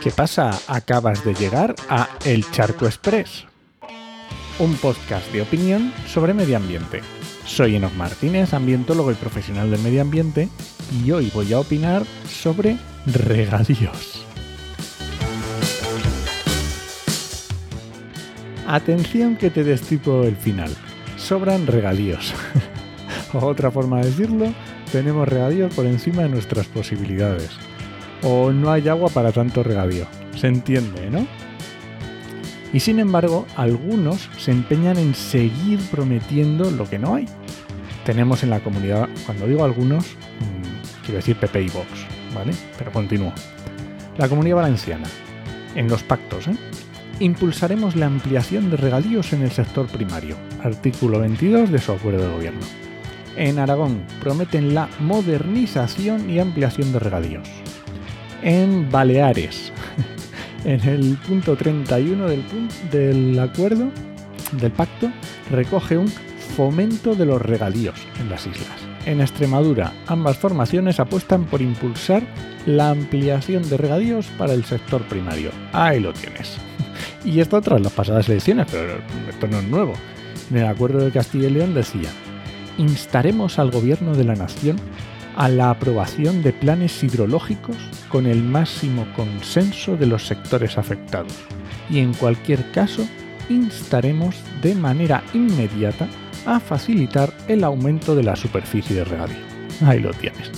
¿Qué pasa? Acabas de llegar a El Charco Express, un podcast de opinión sobre medio ambiente. Soy Enoch Martínez, ambientólogo y profesional del medio ambiente, y hoy voy a opinar sobre regadíos. Atención que te destipo el final. Sobran regadíos. Otra forma de decirlo, tenemos regadíos por encima de nuestras posibilidades. O no hay agua para tanto regadío. Se entiende, ¿no? Y sin embargo, algunos se empeñan en seguir prometiendo lo que no hay. Tenemos en la comunidad, cuando digo algunos, mmm, quiero decir PP y Vox, ¿vale? Pero continúo. La comunidad valenciana, en los pactos, ¿eh? impulsaremos la ampliación de regadíos en el sector primario, artículo 22 de su acuerdo de gobierno. En Aragón prometen la modernización y ampliación de regadíos. En Baleares, en el punto 31 del, del acuerdo, del pacto, recoge un fomento de los regadíos en las islas. En Extremadura, ambas formaciones apuestan por impulsar la ampliación de regadíos para el sector primario. Ahí lo tienes. Y esto tras las pasadas elecciones, pero esto no es nuevo. En el acuerdo de Castilla y León decía, instaremos al gobierno de la nación a la aprobación de planes hidrológicos con el máximo consenso de los sectores afectados. Y en cualquier caso, instaremos de manera inmediata a facilitar el aumento de la superficie de regadío. Ahí lo tienes.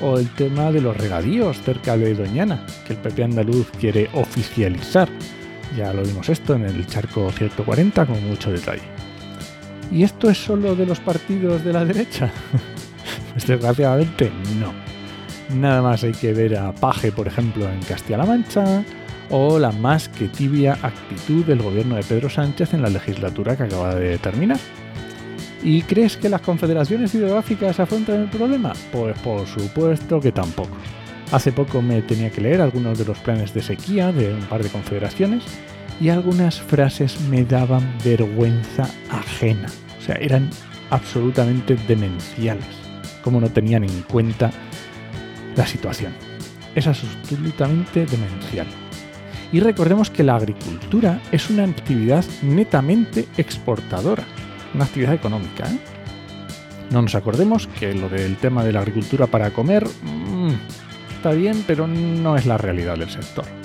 O el tema de los regadíos cerca de Doñana, que el PP andaluz quiere oficializar ya lo vimos esto en el charco 140 con mucho detalle. ¿Y esto es solo de los partidos de la derecha? pues desgraciadamente no. Nada más hay que ver a Paje, por ejemplo, en Castilla-La Mancha, o la más que tibia actitud del gobierno de Pedro Sánchez en la legislatura que acaba de terminar. ¿Y crees que las confederaciones hidrográficas afrontan el problema? Pues por supuesto que tampoco. Hace poco me tenía que leer algunos de los planes de sequía de un par de confederaciones y algunas frases me daban vergüenza ajena. O sea, eran absolutamente demenciales, como no tenían en cuenta la situación. Es absolutamente demencial. Y recordemos que la agricultura es una actividad netamente exportadora, una actividad económica. ¿eh? No nos acordemos que lo del tema de la agricultura para comer mmm, está bien, pero no es la realidad del sector.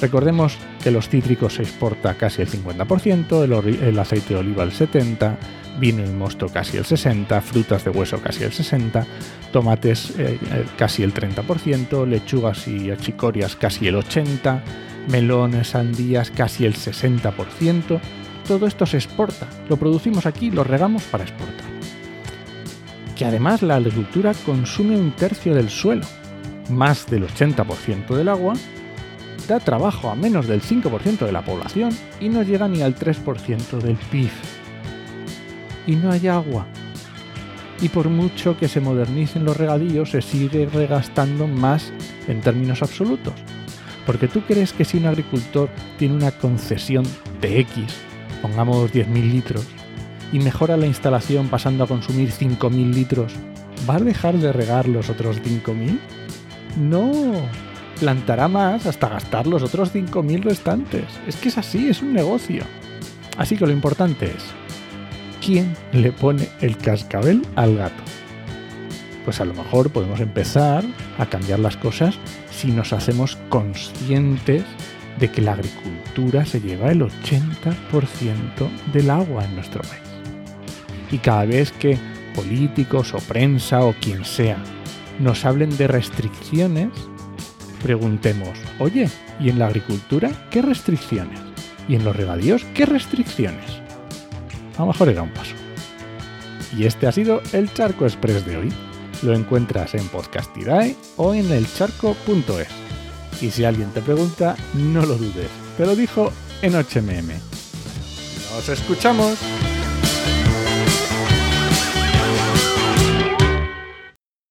Recordemos que los cítricos se exporta casi el 50%, el, aceite de oliva el 70%, vino y mosto casi el 60%, frutas de hueso casi el 60%, tomates eh, casi el 30%, lechugas y achicorias casi el 80%, melones, sandías casi el 60%. Todo esto se exporta, lo producimos aquí, lo regamos para exportar. Que además la agricultura consume un tercio del suelo, más del 80% del agua, da trabajo a menos del 5% de la población y no llega ni al 3% del PIB. Y no hay agua. Y por mucho que se modernicen los regadíos, se sigue regastando más en términos absolutos. Porque tú crees que si un agricultor tiene una concesión de X, pongamos 10.000 litros, y mejora la instalación pasando a consumir 5.000 litros, ¿va a dejar de regar los otros 5.000? No, plantará más hasta gastar los otros 5.000 restantes. Es que es así, es un negocio. Así que lo importante es, ¿quién le pone el cascabel al gato? Pues a lo mejor podemos empezar a cambiar las cosas si nos hacemos conscientes de que la agricultura se lleva el 80% del agua en nuestro país. Y cada vez que políticos o prensa o quien sea nos hablen de restricciones, preguntemos, oye, ¿y en la agricultura qué restricciones? ¿Y en los regadíos qué restricciones? A lo mejor era un paso. Y este ha sido el Charco Express de hoy. Lo encuentras en Podcastidae o en elcharco.es. Y si alguien te pregunta, no lo dudes. Te lo dijo en HMM. ¡Nos escuchamos!